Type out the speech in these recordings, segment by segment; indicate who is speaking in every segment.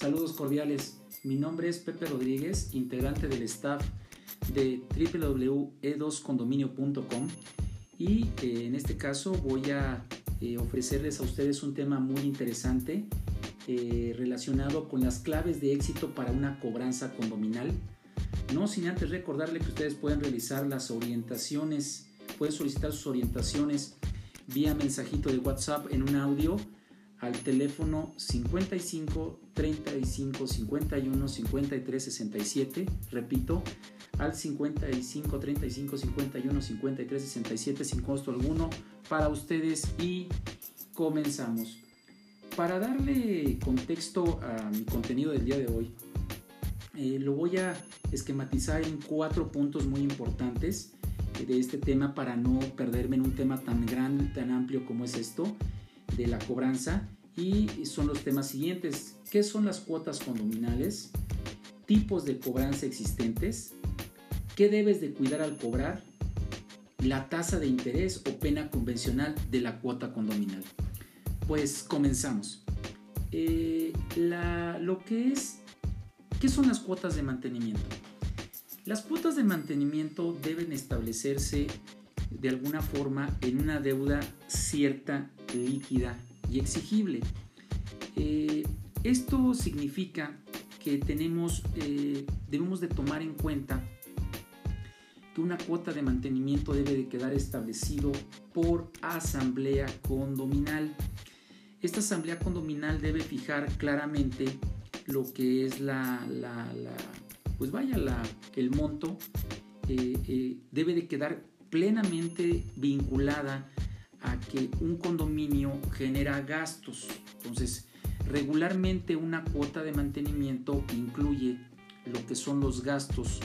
Speaker 1: Saludos cordiales. Mi nombre es Pepe Rodríguez, integrante del staff de www.e2condominio.com y eh, en este caso voy a eh, ofrecerles a ustedes un tema muy interesante eh, relacionado con las claves de éxito para una cobranza condominal. No sin antes recordarle que ustedes pueden realizar las orientaciones, pueden solicitar sus orientaciones vía mensajito de WhatsApp en un audio al teléfono 55 35 51 53 67. Repito, al 55 35 51 53 67 sin costo alguno para ustedes y comenzamos. Para darle contexto a mi contenido del día de hoy, eh, lo voy a esquematizar en cuatro puntos muy importantes de este tema para no perderme en un tema tan grande, tan amplio como es esto de la cobranza y son los temas siguientes. ¿Qué son las cuotas condominales? Tipos de cobranza existentes. ¿Qué debes de cuidar al cobrar? La tasa de interés o pena convencional de la cuota condominal. Pues comenzamos. Eh, lo que es, ¿qué son las cuotas de mantenimiento? Las cuotas de mantenimiento deben establecerse de alguna forma en una deuda cierta, líquida y exigible. Eh, esto significa que tenemos, eh, debemos de tomar en cuenta que una cuota de mantenimiento debe de quedar establecido por asamblea condominal. Esta asamblea condominal debe fijar claramente lo que es la, pues vaya, la, el monto, eh, debe de quedar plenamente vinculada a que un condominio genera gastos. Entonces, regularmente una cuota de mantenimiento incluye lo que son los gastos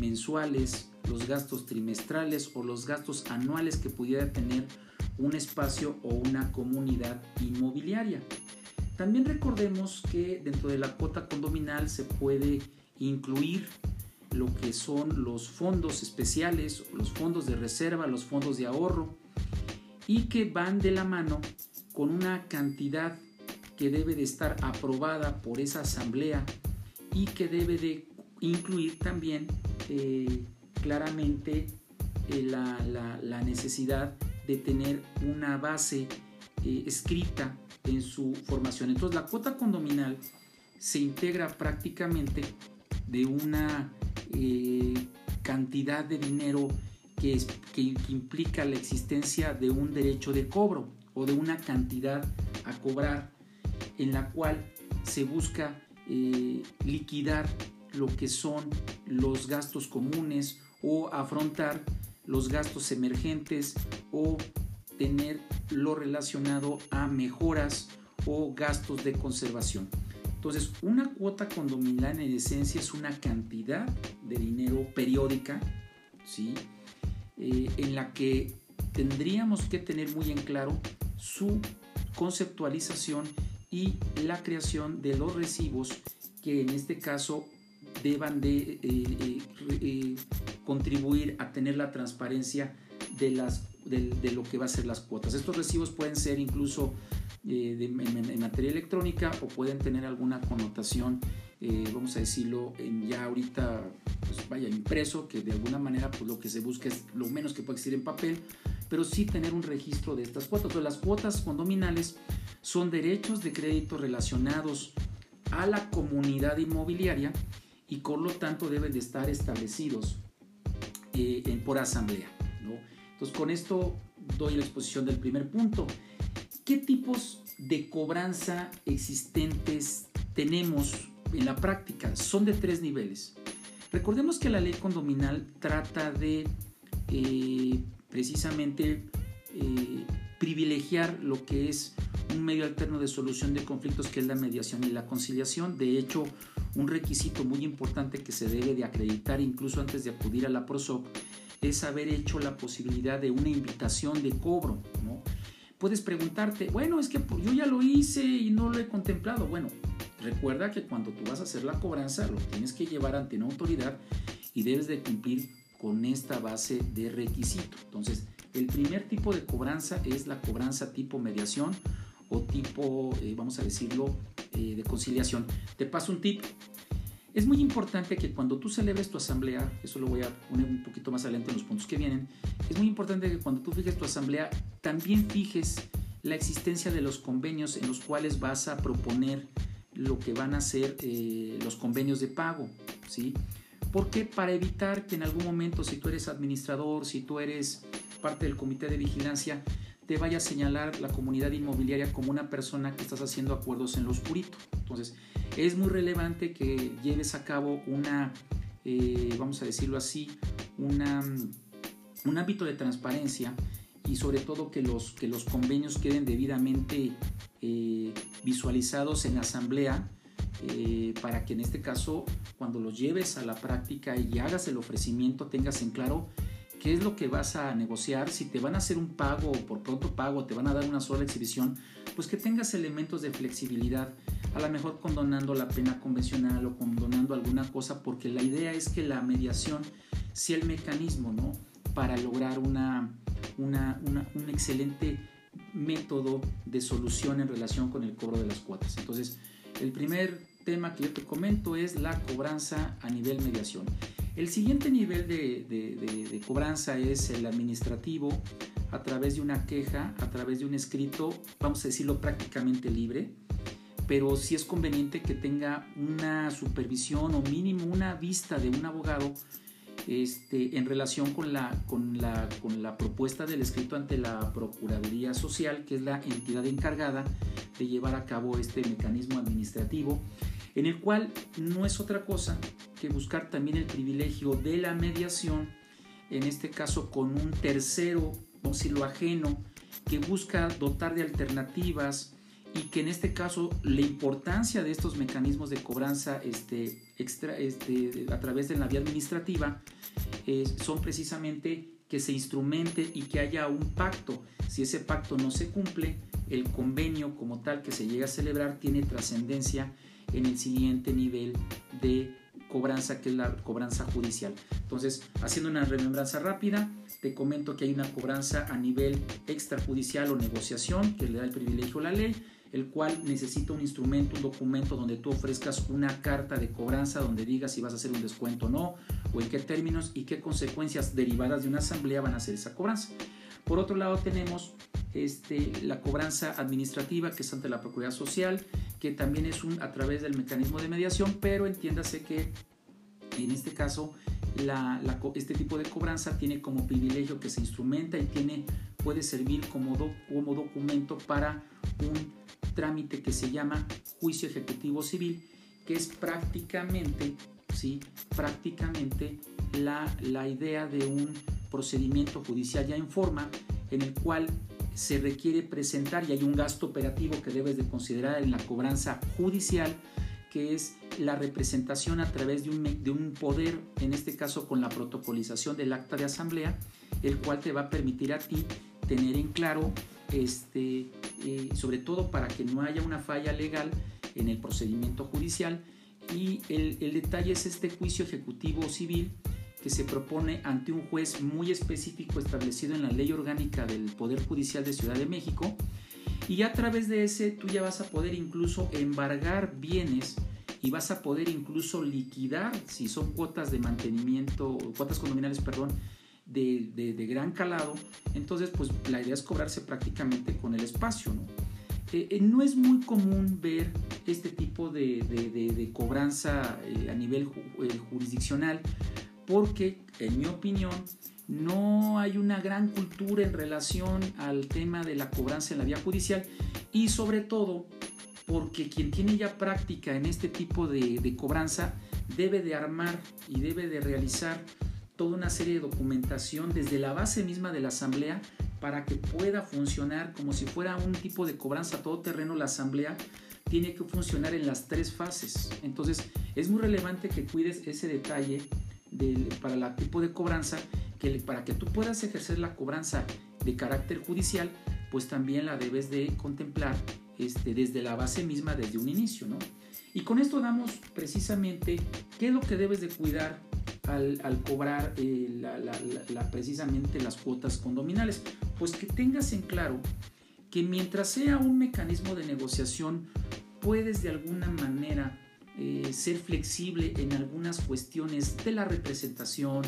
Speaker 1: mensuales, los gastos trimestrales o los gastos anuales que pudiera tener un espacio o una comunidad inmobiliaria. También recordemos que dentro de la cuota condominal se puede incluir lo que son los fondos especiales, los fondos de reserva, los fondos de ahorro, y que van de la mano con una cantidad que debe de estar aprobada por esa asamblea y que debe de incluir también eh, claramente eh, la, necesidad de tener una base eh, escrita en su formación. Entonces la cuota condominal se integra prácticamente de una cantidad de dinero que, implica la existencia de un derecho de cobro o de una cantidad a cobrar en la cual se busca eh, liquidar lo que son los gastos comunes o afrontar los gastos emergentes o tener lo relacionado a mejoras o gastos de conservación. Entonces, una cuota condominal en esencia es una cantidad de dinero periódica, ¿sí? Eh, en la que tendríamos que tener muy en claro su conceptualización y la creación de los recibos que en este caso deban de eh, eh, contribuir a tener la transparencia de, las, de, lo que va a ser las cuotas. Estos recibos pueden ser incluso en, materia electrónica o pueden tener alguna connotación, vamos a decirlo, ya ahorita pues, vaya impreso, que de alguna manera pues lo que se busca es lo menos que puede existir en papel, pero sí tener un registro de estas cuotas. Entonces, las cuotas condominales son derechos de crédito relacionados a la comunidad inmobiliaria y por lo tanto deben de estar establecidos eh, en, por asamblea. ¿no? Entonces con esto doy la exposición del primer punto. ¿Qué tipos de cobranza existentes tenemos en la práctica? Son de tres niveles. Recordemos que la ley condominal trata de eh, precisamente eh, privilegiar lo que es un medio alterno de solución de conflictos que es la mediación y la conciliación. De hecho, un requisito muy importante que se debe de acreditar incluso antes de acudir a la PROSOC es haber hecho la posibilidad de una invitación de cobro. ¿no? Puedes preguntarte, bueno, es que yo ya lo hice y no lo he contemplado. Bueno, Recuerda que cuando tú vas a hacer la cobranza lo tienes que llevar ante una autoridad y debes de cumplir con esta base de requisito. Entonces, el primer tipo de cobranza es la cobranza tipo mediación o tipo, eh, vamos a decirlo, eh, de conciliación. Te paso un tip. Es muy importante que cuando tú celebres tu asamblea, eso lo voy a poner un poquito más adelante en los puntos que vienen, es muy importante que cuando tú fijes tu asamblea, también fijes la existencia de los convenios en los cuales vas a proponer lo que van a ser eh, los convenios de pago, ¿sí? Porque para evitar que en algún momento, si tú eres administrador, si tú eres parte del comité de vigilancia, te vaya a señalar la comunidad inmobiliaria como una persona que estás haciendo acuerdos en lo oscurito. Entonces, es muy relevante que lleves a cabo una, eh, vamos a decirlo así, una, un ámbito de transparencia y sobre todo que los, que los convenios queden debidamente eh, visualizados en asamblea eh, para que en este caso cuando los lleves a la práctica y hagas el ofrecimiento tengas en claro qué es lo que vas a negociar, si te van a hacer un pago o por pronto pago, te van a dar una sola exhibición, pues que tengas elementos de flexibilidad, a lo mejor condonando la pena convencional o condonando alguna cosa, porque la idea es que la mediación sea el mecanismo, ¿no? Para lograr una, una, un excelente método de solución en relación con el cobro de las cuotas. Entonces, el primer tema que yo te comento es la cobranza a nivel mediación. El siguiente nivel de, cobranza es el administrativo a través de una queja, a través de un escrito, vamos a decirlo prácticamente libre, pero sí es conveniente que tenga una supervisión o mínimo una vista de un abogado este, en relación con la, con, la, con la propuesta del escrito ante la Procuraduría Social, que es la entidad encargada de llevar a cabo este mecanismo administrativo en el cual no es otra cosa que buscar también el privilegio de la mediación, en este caso con un tercero, o lo ajeno, que busca dotar de alternativas y que en este caso la importancia de estos mecanismos de cobranza este, extra, este, a través de la vía administrativa son precisamente que se instrumente y que haya un pacto. Si ese pacto no se cumple, el convenio como tal que se llega a celebrar tiene trascendencia en el siguiente nivel de cobranza, que es la cobranza judicial. Entonces, haciendo una remembranza rápida, te comento que hay una cobranza a nivel extrajudicial o negociación que le da el privilegio a la ley, el cual necesita un instrumento, un documento donde tú ofrezcas una carta de cobranza donde digas si vas a hacer un descuento o no, o en qué términos y qué consecuencias derivadas de una asamblea van a hacer esa cobranza. Por otro lado tenemos este, la cobranza administrativa que es ante la Procuraduría Social, que también es un, a través del mecanismo de mediación, pero entiéndase que en este caso este tipo de cobranza tiene como privilegio que se instrumenta y tiene, puede servir como, como documento para un trámite que se llama juicio ejecutivo civil, que es prácticamente, ¿sí? prácticamente la, la idea de un procedimiento judicial ya en forma en el cual se requiere presentar y hay un gasto operativo que debes de considerar en la cobranza judicial que es la representación a través de un, de un poder, en este caso con la protocolización del acta de asamblea, el cual te va a permitir a ti tener en claro, este, eh, sobre todo para que no haya una falla legal en el procedimiento judicial. Y el, el detalle es este juicio ejecutivo civil que se propone ante un juez muy específico establecido en la ley orgánica del Poder Judicial de Ciudad de México. Y a través de ese tú ya vas a poder incluso embargar bienes y vas a poder incluso liquidar si son cuotas de mantenimiento, cuotas condominales, perdón, de, de, gran calado. Entonces, pues la idea es cobrarse prácticamente con el espacio, ¿no? Eh, eh, no es muy común ver este tipo de, de cobranza eh, a nivel jurisdiccional porque, en mi opinión, no hay una gran cultura en relación al tema de la cobranza en la vía judicial y sobre todo porque quien tiene ya práctica en este tipo de, cobranza debe de armar y debe de realizar toda una serie de documentación desde la base misma de la asamblea para que pueda funcionar como si fuera un tipo de cobranza todo terreno la asamblea tiene que funcionar en las tres fases entonces es muy relevante que cuides ese detalle para el tipo de cobranza, que para que tú puedas ejercer la cobranza de carácter judicial, pues también la debes de contemplar este, desde la base misma, desde un inicio, ¿no? Y con esto damos precisamente qué es lo que debes de cuidar al, cobrar eh, precisamente las cuotas condominales. Pues que tengas en claro que mientras sea un mecanismo de negociación puedes de alguna manera eh, ser flexible en algunas cuestiones de la representación,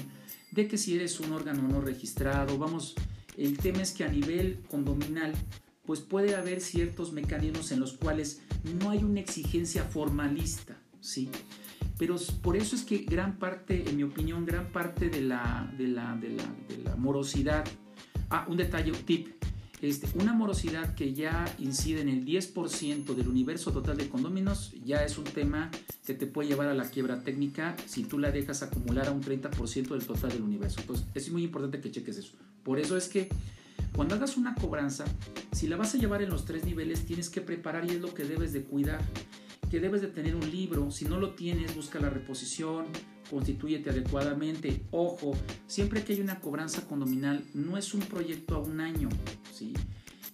Speaker 1: de que si eres un órgano no registrado, vamos, el tema es que a nivel condominal, pues puede haber ciertos mecanismos en los cuales no hay una exigencia formalista, ¿sí? Pero por eso es que gran parte, en mi opinión, gran parte de la, de la, de la, morosidad, ah, un detalle, tip, este, una morosidad que ya incide en el 10% del universo total de condóminos ya es un tema que te puede llevar a la quiebra técnica si tú la dejas acumular a un 30% del total del universo. Entonces es muy importante que cheques eso. Por eso es que cuando hagas una cobranza, si la vas a llevar en los tres niveles, tienes que preparar y es lo que debes de cuidar. Que debes de tener un libro, si no lo tienes, busca la reposición, constitúyete adecuadamente. Ojo, siempre que hay una cobranza condominal, no es un proyecto a un año, ¿sí?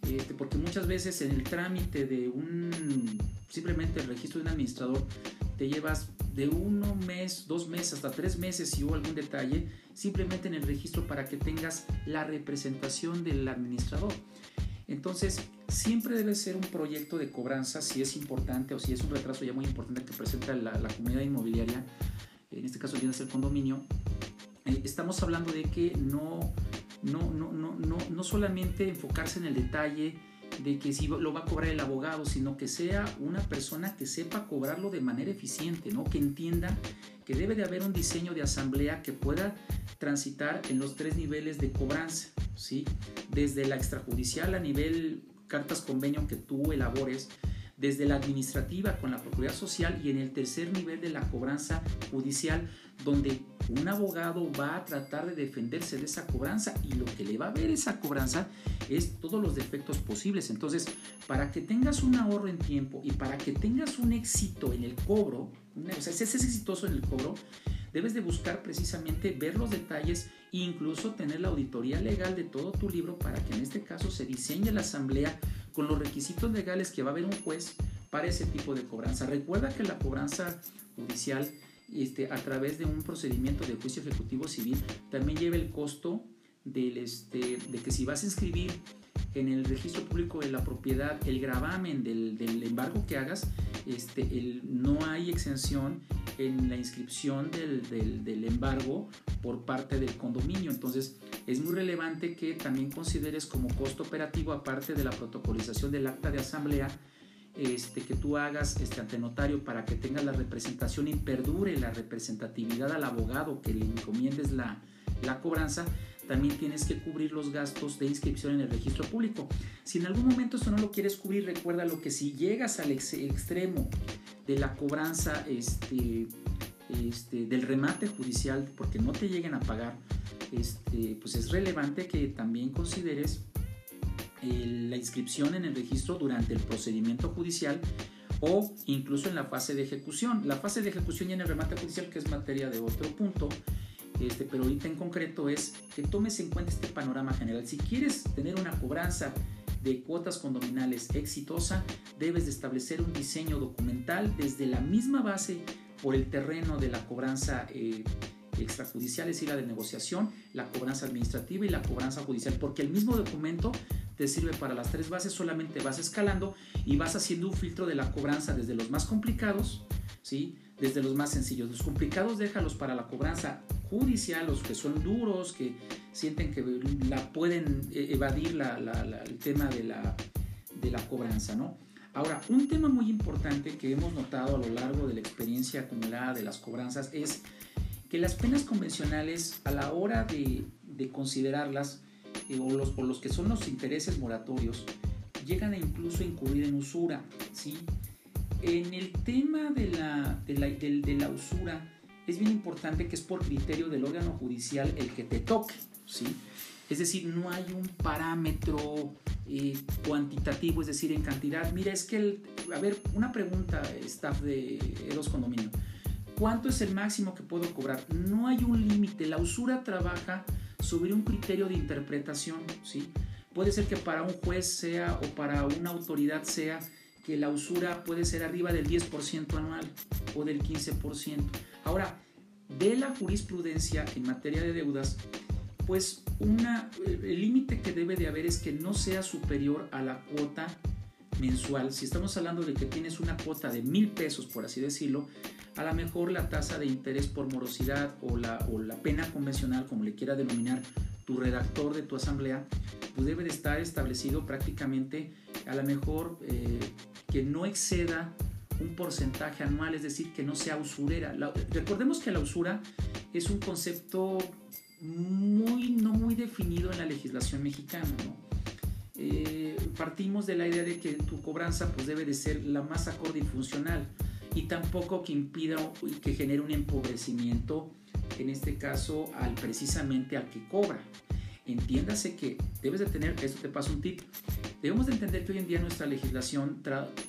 Speaker 1: Este, porque muchas veces en el trámite de un, simplemente el registro de un administrador, te llevas de uno mes, dos meses, hasta tres meses si hubo algún detalle, simplemente en el registro para que tengas la representación del administrador. Entonces, siempre debe ser un proyecto de cobranza si es importante o si es un retraso ya muy importante que presenta la, la comunidad inmobiliaria en este caso viene a ser condominio, eh, estamos hablando de que no, no, no, no, no, no solamente enfocarse en el detalle de que si lo va a cobrar el abogado, sino que sea una persona que sepa cobrarlo de manera eficiente, ¿no? que entienda que debe de haber un diseño de asamblea que pueda transitar en los tres niveles de cobranza, ¿sí? desde la extrajudicial a nivel cartas convenio que tú elabores, desde la administrativa con la Procuraduría Social y en el tercer nivel de la cobranza judicial, donde un abogado va a tratar de defenderse de esa cobranza y lo que le va a ver esa cobranza es todos los defectos posibles. Entonces, para que tengas un ahorro en tiempo y para que tengas un éxito en el cobro, o sea, si es exitoso en el cobro, debes de buscar precisamente ver los detalles e incluso tener la auditoría legal de todo tu libro para que en este caso se diseñe la asamblea con los requisitos legales que va a haber un juez para ese tipo de cobranza. Recuerda que la cobranza judicial este, a través de un procedimiento de juicio ejecutivo civil también lleva el costo del, este, de que si vas a inscribir en el registro público de la propiedad el gravamen del, del embargo que hagas, este, el, no hay exención en la inscripción del, del, embargo por parte del condominio. Entonces es muy relevante que también consideres como costo operativo, aparte de la protocolización del acta de asamblea, este, que tú hagas este, ante notario para que tengas la representación y perdure la representatividad al abogado que le encomiendes la, la cobranza, también tienes que cubrir los gastos de inscripción en el registro público. Si en algún momento esto no lo quieres cubrir, recuerda lo que si llegas al extremo de la cobranza este, este, del remate judicial, porque no te lleguen a pagar, este, pues es relevante que también consideres la inscripción en el registro durante el procedimiento judicial o incluso en la fase de ejecución. La fase de ejecución y en el remate judicial, que es materia de otro punto, este, pero ahorita en concreto es que tomes en cuenta este panorama general. Si quieres tener una cobranza de cuotas condominales exitosa, debes de establecer un diseño documental desde la misma base por el terreno de la cobranza eh, extrajudicial, es decir, la de negociación, la cobranza administrativa y la cobranza judicial, porque el mismo documento te sirve para las tres bases, solamente vas escalando y vas haciendo un filtro de la cobranza desde los más complicados, ¿sí? desde los más sencillos. Los complicados déjalos para la cobranza judicial, los que son duros, que sienten que la pueden eh, evadir el tema de la, de la cobranza, ¿no? Ahora, un tema muy importante que hemos notado a lo largo de la experiencia acumulada de las cobranzas es que las penas convencionales a la hora de, de considerarlas, eh, o, los, o los que son los intereses moratorios, llegan a incluso incurrir en usura, ¿sí? En el tema de la, de la, de la usura, es bien importante que es por criterio del órgano judicial el que te toque, ¿sí? Es decir, no hay un parámetro eh, cuantitativo, es decir, en cantidad. Mira, es que, el, a ver, una pregunta, staff de Eros Condominio. ¿Cuánto es el máximo que puedo cobrar? No hay un límite. La usura trabaja sobre un criterio de interpretación, ¿sí? Puede ser que para un juez sea o para una autoridad sea que la usura puede ser arriba del 10% anual o del 15%. Ahora, de la jurisprudencia en materia de deudas, pues una, el límite que debe de haber es que no sea superior a la cuota mensual, si estamos hablando de que tienes una cuota de mil pesos, por así decirlo, a lo mejor la tasa de interés por morosidad o la, o la pena convencional, como le quiera denominar tu redactor de tu asamblea, pues debe de estar establecido prácticamente a lo mejor eh, que no exceda un porcentaje anual, es decir, que no sea usurera. recordemos que la usura es un concepto muy, no muy definido en la legislación mexicana. Eh, partimos de la idea de que tu cobranza pues, debe de ser la más acorde y funcional y tampoco que impida y que genere un empobrecimiento, en este caso, al precisamente al que cobra. Entiéndase que debes de tener, esto te paso un tip, debemos de entender que hoy en día nuestra legislación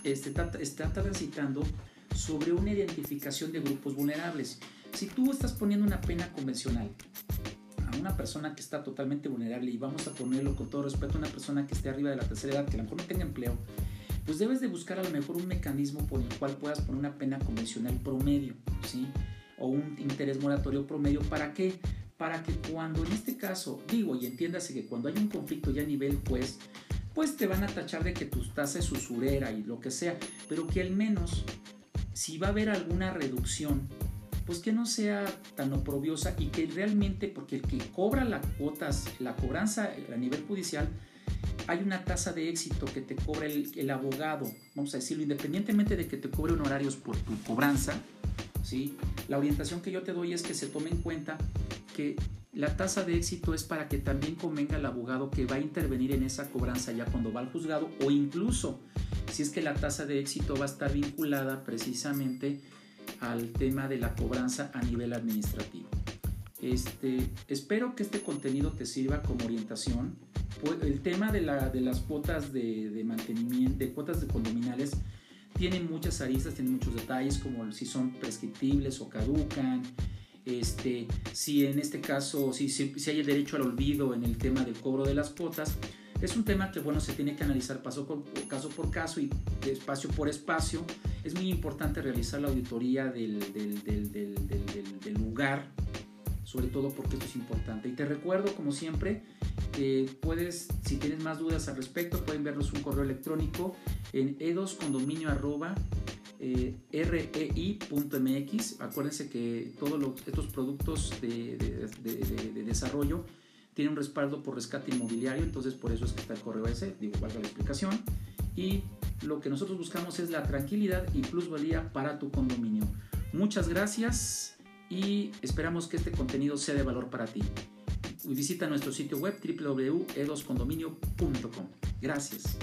Speaker 1: este, está transitando sobre una identificación de grupos vulnerables. Si tú estás poniendo una pena convencional a una persona que está totalmente vulnerable y vamos a ponerlo con todo respeto a una persona que esté arriba de la tercera edad, que a lo mejor no tenga empleo, pues debes de buscar a lo mejor un mecanismo por el cual puedas poner una pena convencional promedio, ¿sí? O un interés moratorio promedio. ¿Para qué? Para que cuando en este caso, digo, y entiéndase que cuando hay un conflicto ya a nivel juez, pues te van a tachar de que tu tasa es usurera y lo que sea, pero que al menos si va a haber alguna reducción, pues que no sea tan oprobiosa y que realmente, porque el que cobra las cuotas, la cobranza a nivel judicial, hay una tasa de éxito que te cobra el, abogado, vamos a decirlo, independientemente de que te cobre honorarios por tu cobranza, ¿sí? la orientación que yo te doy es que se tome en cuenta que la tasa de éxito es para que también convenga al abogado que va a intervenir en esa cobranza ya cuando va al juzgado o incluso si es que la tasa de éxito va a estar vinculada precisamente al tema de la cobranza a nivel administrativo. Este, espero que este contenido te sirva como orientación el tema de, las cuotas de, mantenimiento, de cuotas de condominales, tiene muchas aristas, tiene muchos detalles, como si son prescriptibles o caducan, este, si en este caso, si, si, hay el derecho al olvido en el tema del cobro de las cuotas, es un tema que bueno, se tiene que analizar paso por, caso por caso y espacio por espacio. Es muy importante realizar la auditoría del, del, lugar, sobre todo porque esto es importante. Y te recuerdo, como siempre, puedes, si tienes más dudas al respecto, pueden vernos un correo electrónico en edoscondominio.rei.mx. E Acuérdense que todos estos productos de, desarrollo tienen un respaldo por rescate inmobiliario, entonces por eso es que está el correo ese, digo, valga la explicación. Y lo que nosotros buscamos es la tranquilidad y plusvalía para tu condominio. Muchas gracias y esperamos que este contenido sea de valor para ti visita nuestro sitio web www.edoscondominio.com. Gracias.